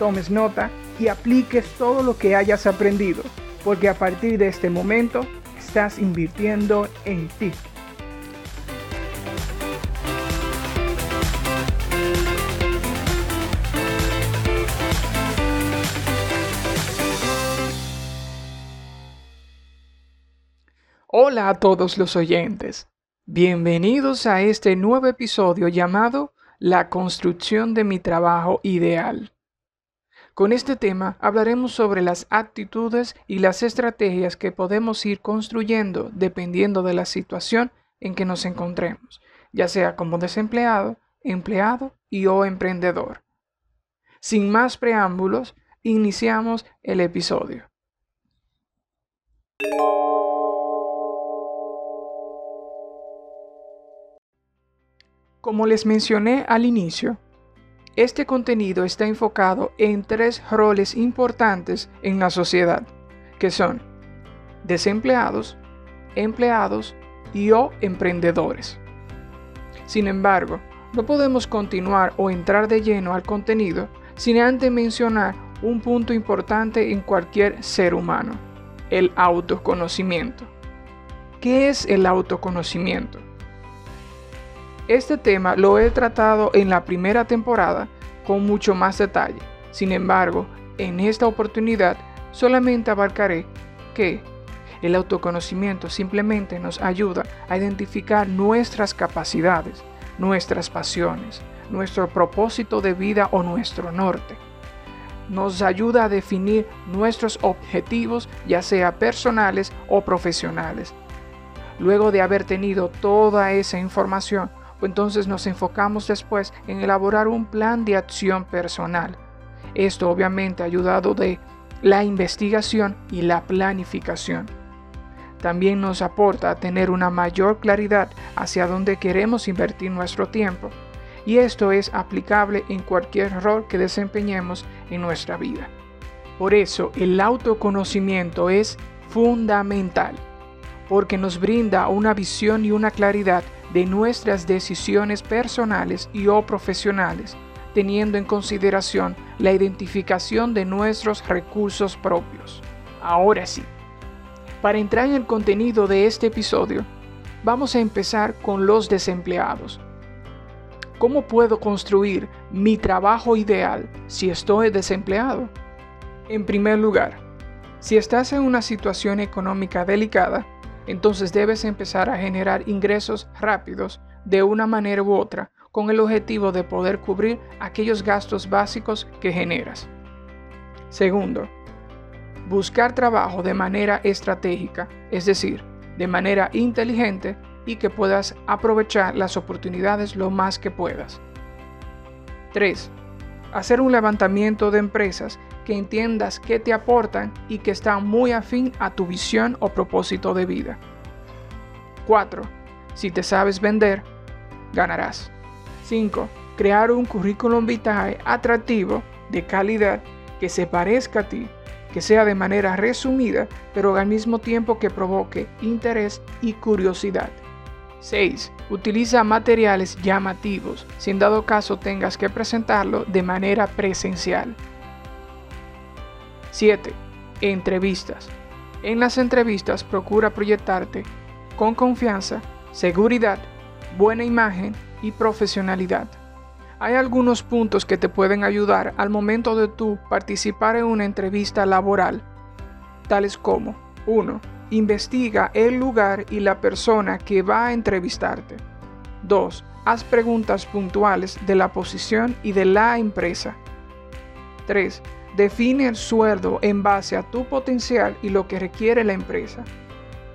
tomes nota y apliques todo lo que hayas aprendido, porque a partir de este momento estás invirtiendo en ti. Hola a todos los oyentes. Bienvenidos a este nuevo episodio llamado La construcción de mi trabajo ideal. Con este tema hablaremos sobre las actitudes y las estrategias que podemos ir construyendo dependiendo de la situación en que nos encontremos, ya sea como desempleado, empleado y o emprendedor. Sin más preámbulos, iniciamos el episodio. Como les mencioné al inicio, este contenido está enfocado en tres roles importantes en la sociedad, que son desempleados, empleados y o emprendedores. Sin embargo, no podemos continuar o entrar de lleno al contenido sin antes mencionar un punto importante en cualquier ser humano, el autoconocimiento. ¿Qué es el autoconocimiento? Este tema lo he tratado en la primera temporada con mucho más detalle. Sin embargo, en esta oportunidad solamente abarcaré que el autoconocimiento simplemente nos ayuda a identificar nuestras capacidades, nuestras pasiones, nuestro propósito de vida o nuestro norte. Nos ayuda a definir nuestros objetivos, ya sea personales o profesionales. Luego de haber tenido toda esa información, entonces nos enfocamos después en elaborar un plan de acción personal. Esto obviamente ha ayudado de la investigación y la planificación. También nos aporta a tener una mayor claridad hacia dónde queremos invertir nuestro tiempo. Y esto es aplicable en cualquier rol que desempeñemos en nuestra vida. Por eso el autoconocimiento es fundamental, porque nos brinda una visión y una claridad de nuestras decisiones personales y o profesionales, teniendo en consideración la identificación de nuestros recursos propios. Ahora sí, para entrar en el contenido de este episodio, vamos a empezar con los desempleados. ¿Cómo puedo construir mi trabajo ideal si estoy desempleado? En primer lugar, si estás en una situación económica delicada, entonces debes empezar a generar ingresos rápidos de una manera u otra con el objetivo de poder cubrir aquellos gastos básicos que generas. Segundo, buscar trabajo de manera estratégica, es decir, de manera inteligente y que puedas aprovechar las oportunidades lo más que puedas. 3. Hacer un levantamiento de empresas que entiendas que te aportan y que están muy afín a tu visión o propósito de vida. 4. Si te sabes vender, ganarás. 5. Crear un currículum vitae atractivo, de calidad, que se parezca a ti, que sea de manera resumida, pero al mismo tiempo que provoque interés y curiosidad. 6. Utiliza materiales llamativos, si en dado caso tengas que presentarlo de manera presencial. 7. Entrevistas. En las entrevistas procura proyectarte con confianza, seguridad, buena imagen y profesionalidad. Hay algunos puntos que te pueden ayudar al momento de tú participar en una entrevista laboral, tales como 1. Investiga el lugar y la persona que va a entrevistarte. 2. Haz preguntas puntuales de la posición y de la empresa. 3. Define el sueldo en base a tu potencial y lo que requiere la empresa.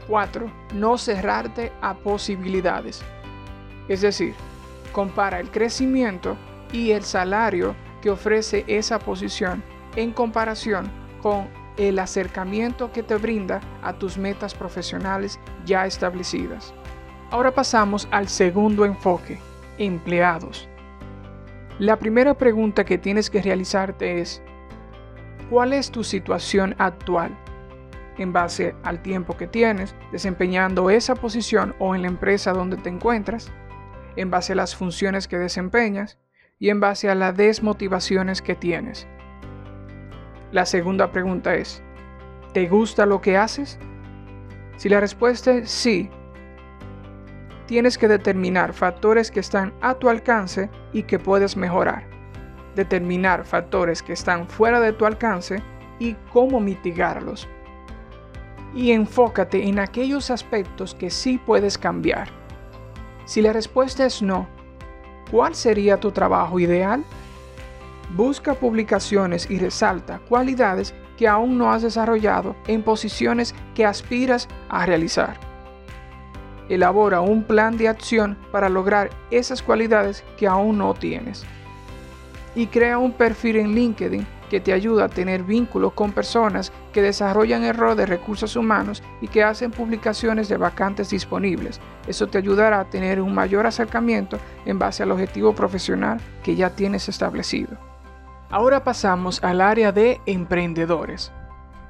4. No cerrarte a posibilidades. Es decir, compara el crecimiento y el salario que ofrece esa posición en comparación con el acercamiento que te brinda a tus metas profesionales ya establecidas. Ahora pasamos al segundo enfoque, empleados. La primera pregunta que tienes que realizarte es, ¿cuál es tu situación actual? En base al tiempo que tienes desempeñando esa posición o en la empresa donde te encuentras, en base a las funciones que desempeñas y en base a las desmotivaciones que tienes. La segunda pregunta es, ¿te gusta lo que haces? Si la respuesta es sí, tienes que determinar factores que están a tu alcance y que puedes mejorar. Determinar factores que están fuera de tu alcance y cómo mitigarlos. Y enfócate en aquellos aspectos que sí puedes cambiar. Si la respuesta es no, ¿cuál sería tu trabajo ideal? Busca publicaciones y resalta cualidades que aún no has desarrollado en posiciones que aspiras a realizar. Elabora un plan de acción para lograr esas cualidades que aún no tienes. Y crea un perfil en LinkedIn que te ayuda a tener vínculos con personas que desarrollan el rol de recursos humanos y que hacen publicaciones de vacantes disponibles. Eso te ayudará a tener un mayor acercamiento en base al objetivo profesional que ya tienes establecido. Ahora pasamos al área de emprendedores.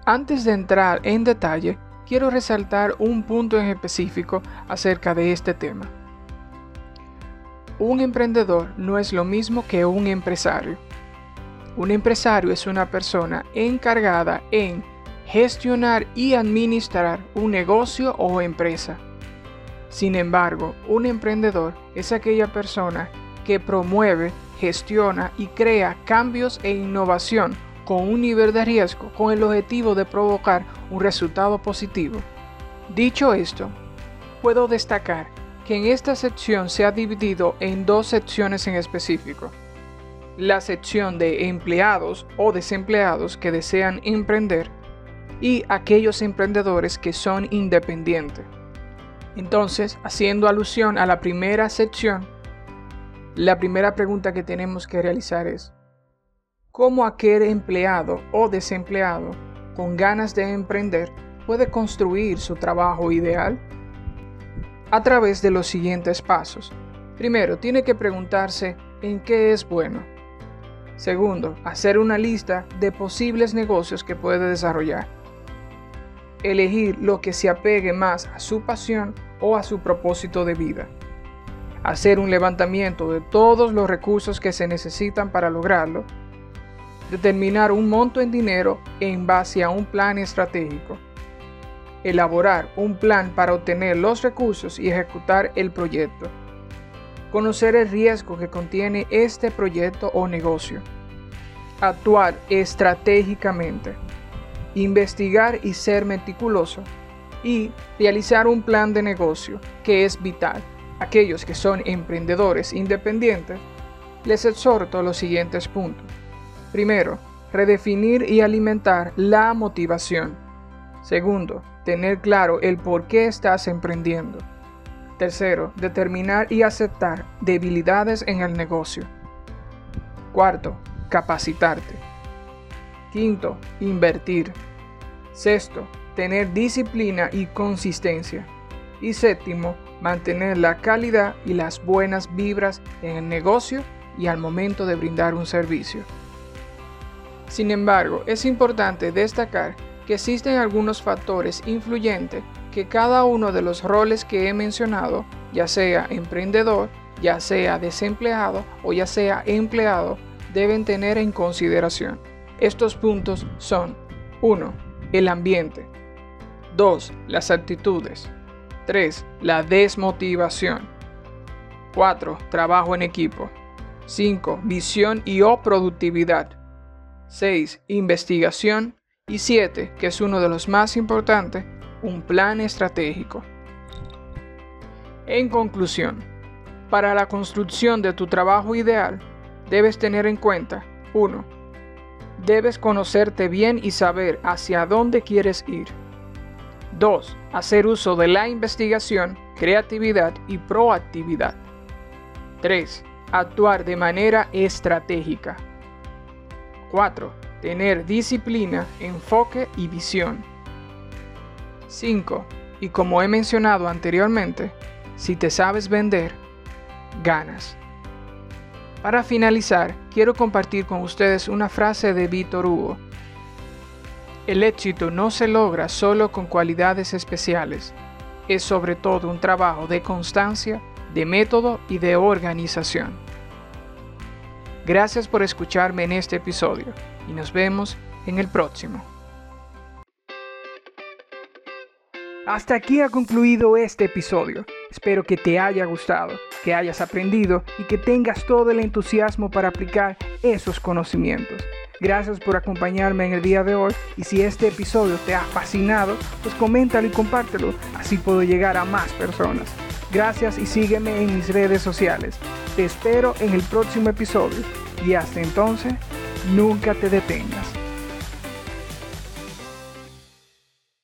Antes de entrar en detalle, quiero resaltar un punto en específico acerca de este tema. Un emprendedor no es lo mismo que un empresario. Un empresario es una persona encargada en gestionar y administrar un negocio o empresa. Sin embargo, un emprendedor es aquella persona que promueve, gestiona y crea cambios e innovación con un nivel de riesgo con el objetivo de provocar un resultado positivo. Dicho esto, puedo destacar que en esta sección se ha dividido en dos secciones en específico. La sección de empleados o desempleados que desean emprender y aquellos emprendedores que son independientes. Entonces, haciendo alusión a la primera sección, la primera pregunta que tenemos que realizar es, ¿cómo aquel empleado o desempleado con ganas de emprender puede construir su trabajo ideal? A través de los siguientes pasos. Primero, tiene que preguntarse en qué es bueno. Segundo, hacer una lista de posibles negocios que puede desarrollar. Elegir lo que se apegue más a su pasión o a su propósito de vida hacer un levantamiento de todos los recursos que se necesitan para lograrlo, determinar un monto en dinero en base a un plan estratégico, elaborar un plan para obtener los recursos y ejecutar el proyecto, conocer el riesgo que contiene este proyecto o negocio, actuar estratégicamente, investigar y ser meticuloso. Y realizar un plan de negocio que es vital. Aquellos que son emprendedores independientes, les exhorto los siguientes puntos. Primero, redefinir y alimentar la motivación. Segundo, tener claro el por qué estás emprendiendo. Tercero, determinar y aceptar debilidades en el negocio. Cuarto, capacitarte. Quinto, invertir. Sexto, tener disciplina y consistencia. Y séptimo, mantener la calidad y las buenas vibras en el negocio y al momento de brindar un servicio. Sin embargo, es importante destacar que existen algunos factores influyentes que cada uno de los roles que he mencionado, ya sea emprendedor, ya sea desempleado o ya sea empleado, deben tener en consideración. Estos puntos son 1. El ambiente. 2. Las actitudes. 3. La desmotivación. 4. Trabajo en equipo. 5. Visión y o productividad. 6. Investigación. Y 7, que es uno de los más importantes, un plan estratégico. En conclusión, para la construcción de tu trabajo ideal, debes tener en cuenta 1. Debes conocerte bien y saber hacia dónde quieres ir. 2. Hacer uso de la investigación, creatividad y proactividad. 3. Actuar de manera estratégica. 4. Tener disciplina, enfoque y visión. 5. Y como he mencionado anteriormente, si te sabes vender, ganas. Para finalizar, quiero compartir con ustedes una frase de Víctor Hugo. El éxito no se logra solo con cualidades especiales, es sobre todo un trabajo de constancia, de método y de organización. Gracias por escucharme en este episodio y nos vemos en el próximo. Hasta aquí ha concluido este episodio. Espero que te haya gustado, que hayas aprendido y que tengas todo el entusiasmo para aplicar esos conocimientos. Gracias por acompañarme en el día de hoy y si este episodio te ha fascinado, pues coméntalo y compártelo, así puedo llegar a más personas. Gracias y sígueme en mis redes sociales. Te espero en el próximo episodio y hasta entonces, nunca te detengas.